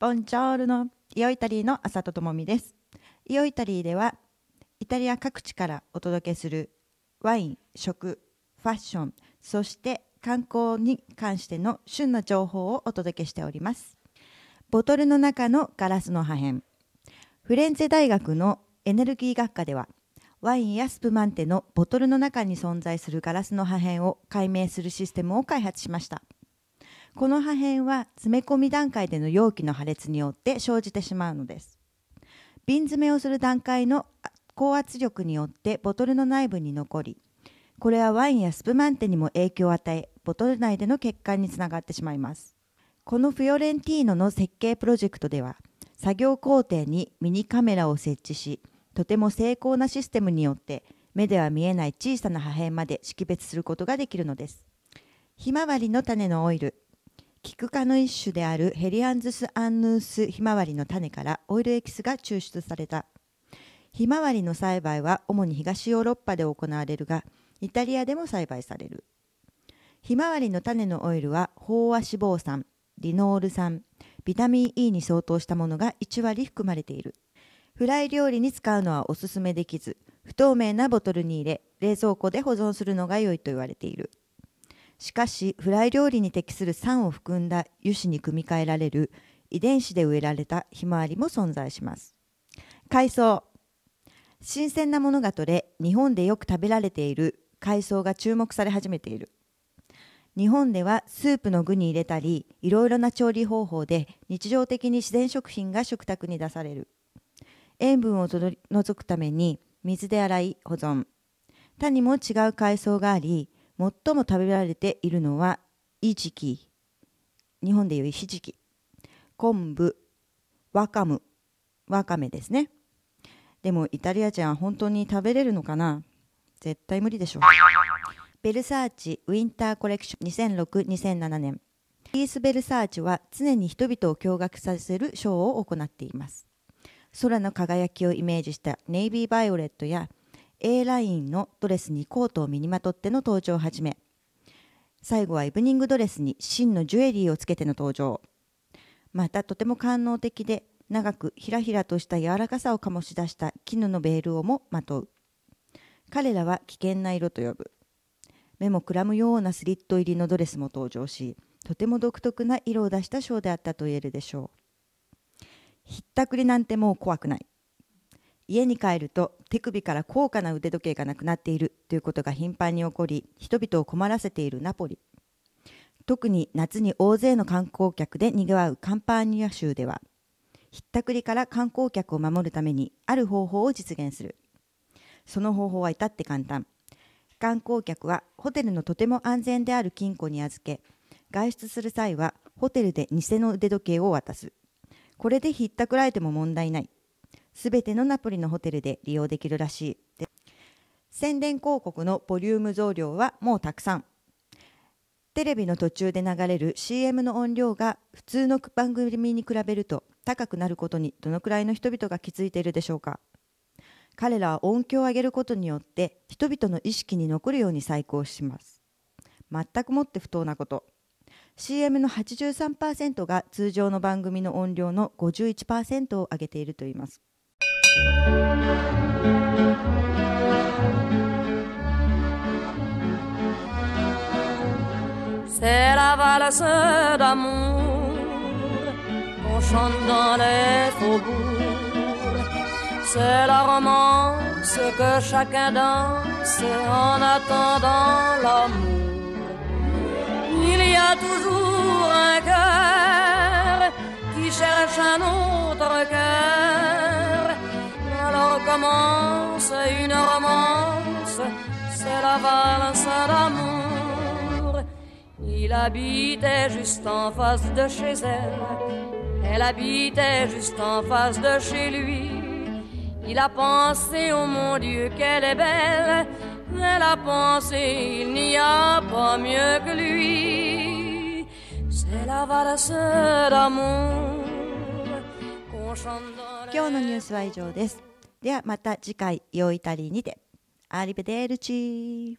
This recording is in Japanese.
ボンジョールのイオイタリーの浅戸智美です。イオイタリーではイタリア各地からお届けするワイン、食、ファッション、そして観光に関しての旬な情報をお届けしております。ボトルの中のガラスの破片。フレンツェ大学のエネルギー学科ではワインやスプマンテのボトルの中に存在するガラスの破片を解明するシステムを開発しました。この破片は詰め込み段階での容器の破裂によって生じてしまうのです。瓶詰めをする段階の高圧力によってボトルの内部に残り、これはワインやスプマンテにも影響を与え、ボトル内での欠陥につながってしまいます。このフィオレンティーノの設計プロジェクトでは、作業工程にミニカメラを設置し、とても精巧なシステムによって目では見えない小さな破片まで識別することができるのです。ひまわりの種のオイル、キク科の一種であるヘリアンズス・アンヌースひまわりの種からオイルエキスが抽出された。ひまわりの栽培は主に東ヨーロッパで行われるが、イタリアでも栽培される。ひまわりの種のオイルは飽和脂肪酸、リノール酸、ビタミン E に相当したものが1割含まれている。フライ料理に使うのはおすすめできず、不透明なボトルに入れ、冷蔵庫で保存するのが良いと言われている。しかし、フライ料理に適する酸を含んだ油脂に組み換えられる遺伝子で植えられたひまわりも存在します。海藻。新鮮なものが取れ、日本でよく食べられている海藻が注目され始めている。日本ではスープの具に入れたり、いろいろな調理方法で日常的に自然食品が食卓に出される。塩分を除くために水で洗い保存。他にも違う海藻があり、最も食べられているのはイジキ、日本でいうひじき、昆布、わかむ、わかめですね。でもイタリア人は本当に食べれるのかな？絶対無理でしょう。ベルサーチウィンターコレクション2006-2007年。ピース・ベルサーチは常に人々を驚愕させるショーを行っています。空の輝きをイメージしたネイビーバイオレットや A ラインのドレスにコートを身にまとっての登場をはじめ最後はイブニングドレスに真のジュエリーをつけての登場。またとても官能的で長くひらひらとした柔らかさを醸し出した絹のベールをもまとう。彼らは危険な色と呼ぶ。目もくらむようなスリット入りのドレスも登場しとても独特な色を出したショーであったと言えるでしょう。ひったくりなんてもう怖くない。家に帰ると手首から高価な腕時計がなくなっているということが頻繁に起こり人々を困らせているナポリ。特に夏に大勢の観光客でにぎわうカンパーニア州ではひったくりから観光客を守るためにある方法を実現する。その方法は至って簡単。観光客はホテルのとても安全である金庫に預け外出する際はホテルで偽の腕時計を渡す。これでひったくられても問題ない。すべてのナポリのホテルで利用できるらしい。宣伝広告のボリューム増量はもうたくさん。テレビの途中で流れる CM の音量が普通の番組に比べると高くなることにどのくらいの人々が気づいているでしょうか。彼らは音響を上げることによって人々の意識に残るように再興します。全くもって不当なこと。CM の83%が通常の番組の音量の51%を上げているといいます。C'est la valse d'amour qu'on chante dans les faubourgs. C'est la romance que chacun danse en attendant l'amour. Il y a toujours un cœur qui cherche un autre cœur Alors commence une romance, c'est la valse d'amour. Il habitait juste en face de chez elle, elle habitait juste en face de chez lui. Il a pensé, oh mon Dieu, qu'elle est belle, elle a pensé, il n'y a pas mieux que lui. C'est la valse d'amour qu'on chante dans les 今日のニュースは以上です ではまた次回「よいタリー」にて。アリベデルチー。